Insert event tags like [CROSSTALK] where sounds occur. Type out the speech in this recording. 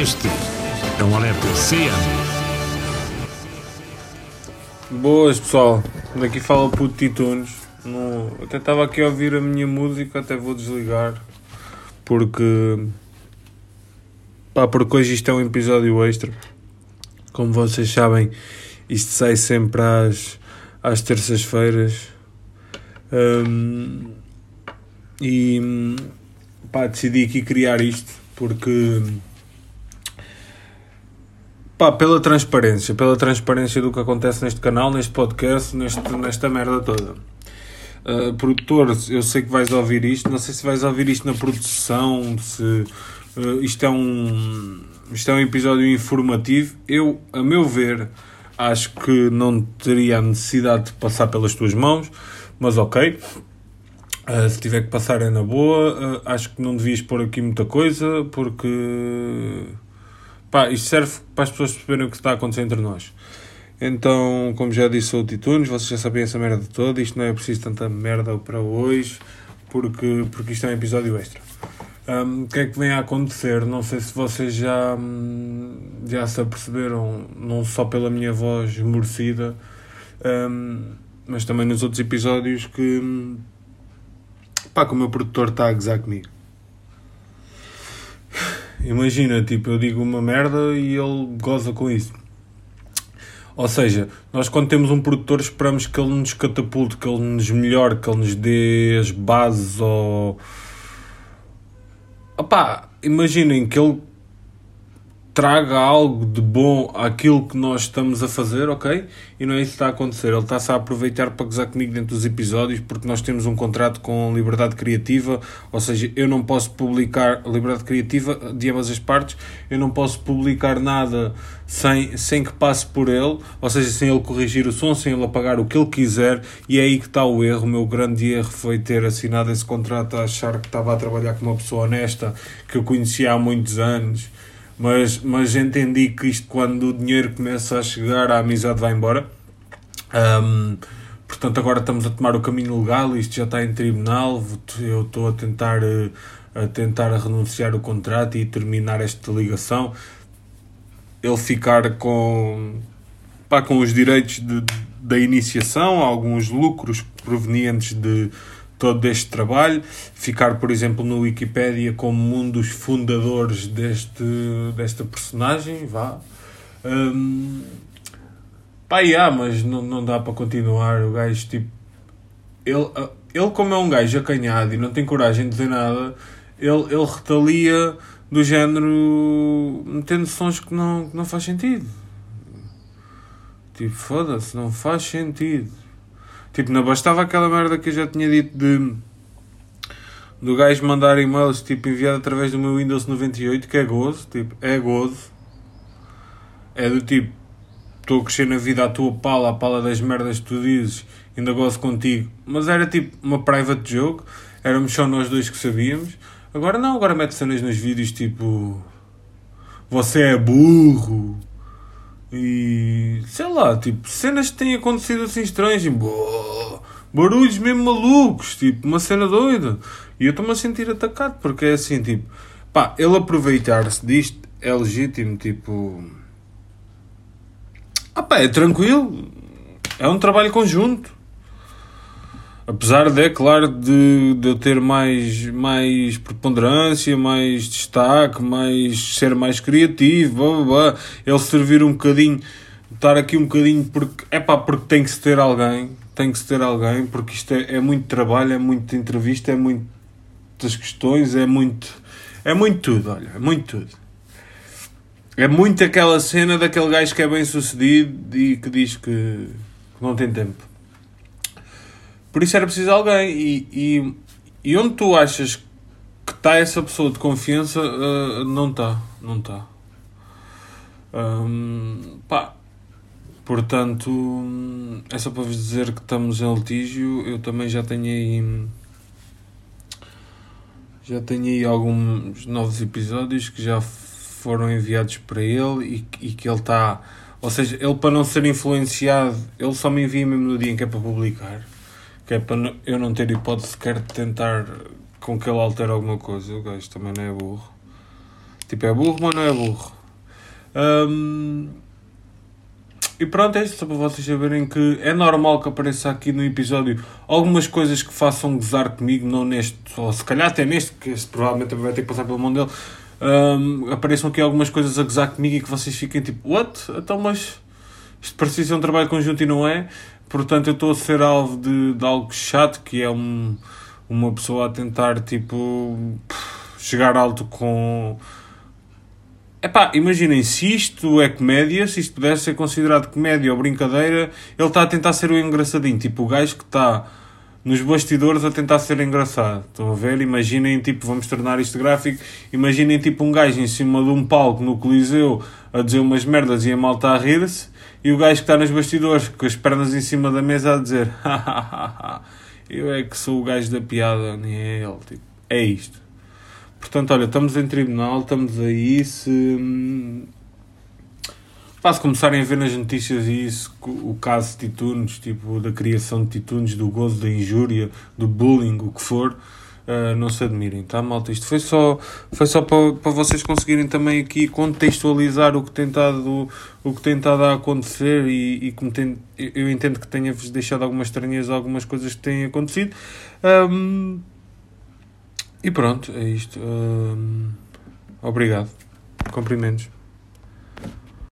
Este é um alerta CM. Boas pessoal, daqui fala o Puto Titunes. No... Até estava aqui a ouvir a minha música, até vou desligar porque pá, porque hoje isto é um episódio extra. Como vocês sabem, isto sai sempre às, às terças-feiras. Um, e pá, decidi aqui criar isto porque pá, pela transparência, pela transparência do que acontece neste canal, neste podcast, neste, nesta merda toda. Uh, produtor, eu sei que vais ouvir isto, não sei se vais ouvir isto na produção, se uh, isto é um isto é um episódio informativo. Eu, a meu ver, acho que não teria a necessidade de passar pelas tuas mãos, mas ok. Uh, se tiver que passar é na boa. acho que não devias pôr aqui muita coisa, porque pá, isto serve para as pessoas perceberem o que está a acontecer entre nós. Então, como já disse, sou o Titunes, vocês já sabem essa merda toda, isto não é preciso tanta merda para hoje, porque, porque isto é um episódio extra. Um, o que é que vem a acontecer? Não sei se vocês já, hum, já se aperceberam, não só pela minha voz esmorecida, um, mas também nos outros episódios que, hum, pá, que o meu produtor está a gozar comigo. Imagina, tipo, eu digo uma merda e ele goza com isso. Ou seja, nós quando temos um produtor esperamos que ele nos catapulte, que ele nos melhore, que ele nos dê as bases ou... Opá, imaginem que ele traga algo de bom àquilo que nós estamos a fazer, ok? E não é isso que está a acontecer. Ele está-se a aproveitar para gozar comigo dentro dos episódios porque nós temos um contrato com liberdade criativa, ou seja, eu não posso publicar liberdade criativa de ambas as partes, eu não posso publicar nada sem, sem que passe por ele, ou seja, sem ele corrigir o som, sem ele apagar o que ele quiser, e é aí que está o erro. O meu grande erro foi ter assinado esse contrato a achar que estava a trabalhar com uma pessoa honesta que eu conhecia há muitos anos mas, mas entendi que isto, quando o dinheiro começa a chegar, a amizade vai embora. Um, portanto, agora estamos a tomar o caminho legal, isto já está em tribunal. Eu estou a tentar, eh, a tentar renunciar o contrato e terminar esta ligação. Ele ficar com, pá, com os direitos de, da iniciação, alguns lucros provenientes de todo este trabalho, ficar, por exemplo, no Wikipedia como um dos fundadores deste, desta personagem, vá. Um, pá, yeah, mas não, não dá para continuar. O gajo, tipo, ele, ele, como é um gajo acanhado e não tem coragem de dizer nada, ele, ele retalia do género metendo sons que não, que não faz sentido. Tipo, foda-se, não faz sentido. Tipo, não bastava aquela merda que eu já tinha dito de do gajo mandar e-mails tipo enviado através do meu Windows 98 que é gozo, tipo, é gozo. É do tipo, estou a crescer na vida à tua pala, a pala das merdas que tu dizes, ainda gozo contigo. Mas era tipo uma private joke, éramos só nós dois que sabíamos. Agora não, agora mete cenas nos vídeos tipo você é burro e sei lá, tipo, cenas que têm acontecido assim estranhas, tipo, barulhos mesmo malucos, tipo, uma cena doida. E eu estou-me a sentir atacado, porque é assim, tipo, pá, ele aproveitar-se disto é legítimo, tipo. Ah pá, é tranquilo, é um trabalho conjunto. Apesar de, é claro, de, de eu ter mais, mais preponderância, mais destaque, mais ser mais criativo, blá, blá, blá. ele servir um bocadinho, estar aqui um bocadinho, porque é pá, porque tem que se ter alguém, tem que se ter alguém, porque isto é, é muito trabalho, é muita entrevista, é muitas questões, é muito, é muito tudo, olha, é muito tudo. É muito aquela cena daquele gajo que é bem sucedido e que diz que, que não tem tempo. Por isso era preciso alguém. E, e, e onde tu achas que está essa pessoa de confiança, uh, não está. Não está. Um, pá. Portanto, é só para vos dizer que estamos em litígio. Eu também já tenho aí. Já tenho aí alguns novos episódios que já foram enviados para ele e, e que ele está. Ou seja, ele para não ser influenciado, ele só me envia mesmo no dia em que é para publicar que é para eu não ter hipótese sequer de tentar com que ele altere alguma coisa. O gajo também não é burro. Tipo, é burro, mas não é burro. Um, e pronto, é isto, só para vocês saberem que é normal que apareça aqui no episódio algumas coisas que façam gozar comigo, não neste, ou se calhar até neste, que este provavelmente vai ter que passar pelo mão dele, um, apareçam aqui algumas coisas a gozar comigo e que vocês fiquem tipo, what? Então, mas isto precisa ser um trabalho conjunto e não é? Portanto, eu estou a ser alvo de, de algo chato, que é um, uma pessoa a tentar, tipo, chegar alto com Epá, imaginem, se isto é comédia, se isto pudesse ser considerado comédia ou brincadeira, ele está a tentar ser o engraçadinho, tipo o gajo que está nos bastidores a tentar ser engraçado. Estão a ver? Imaginem, tipo, vamos tornar isto gráfico, imaginem tipo um gajo em cima de um palco no Coliseu a dizer umas merdas e a malta a rir-se, e o gajo que está nos bastidores com as pernas em cima da mesa a dizer [LAUGHS] eu é que sou o gajo da piada, nem é ele. Tipo, é isto. Portanto, olha, estamos em tribunal, estamos aí. Se, pá, se começarem a ver nas notícias isso, o caso de Titunes, tipo, da criação de Titunes, do gozo, da injúria, do bullying, o que for, uh, não se admirem, tá, malta? Isto foi só, foi só para, para vocês conseguirem também aqui contextualizar o que tem estado, o que tem estado a acontecer e, e como tem, eu entendo que tenha-vos deixado algumas estranhas algumas coisas que têm acontecido. Um, e pronto, é isto. obrigado. Cumprimentos.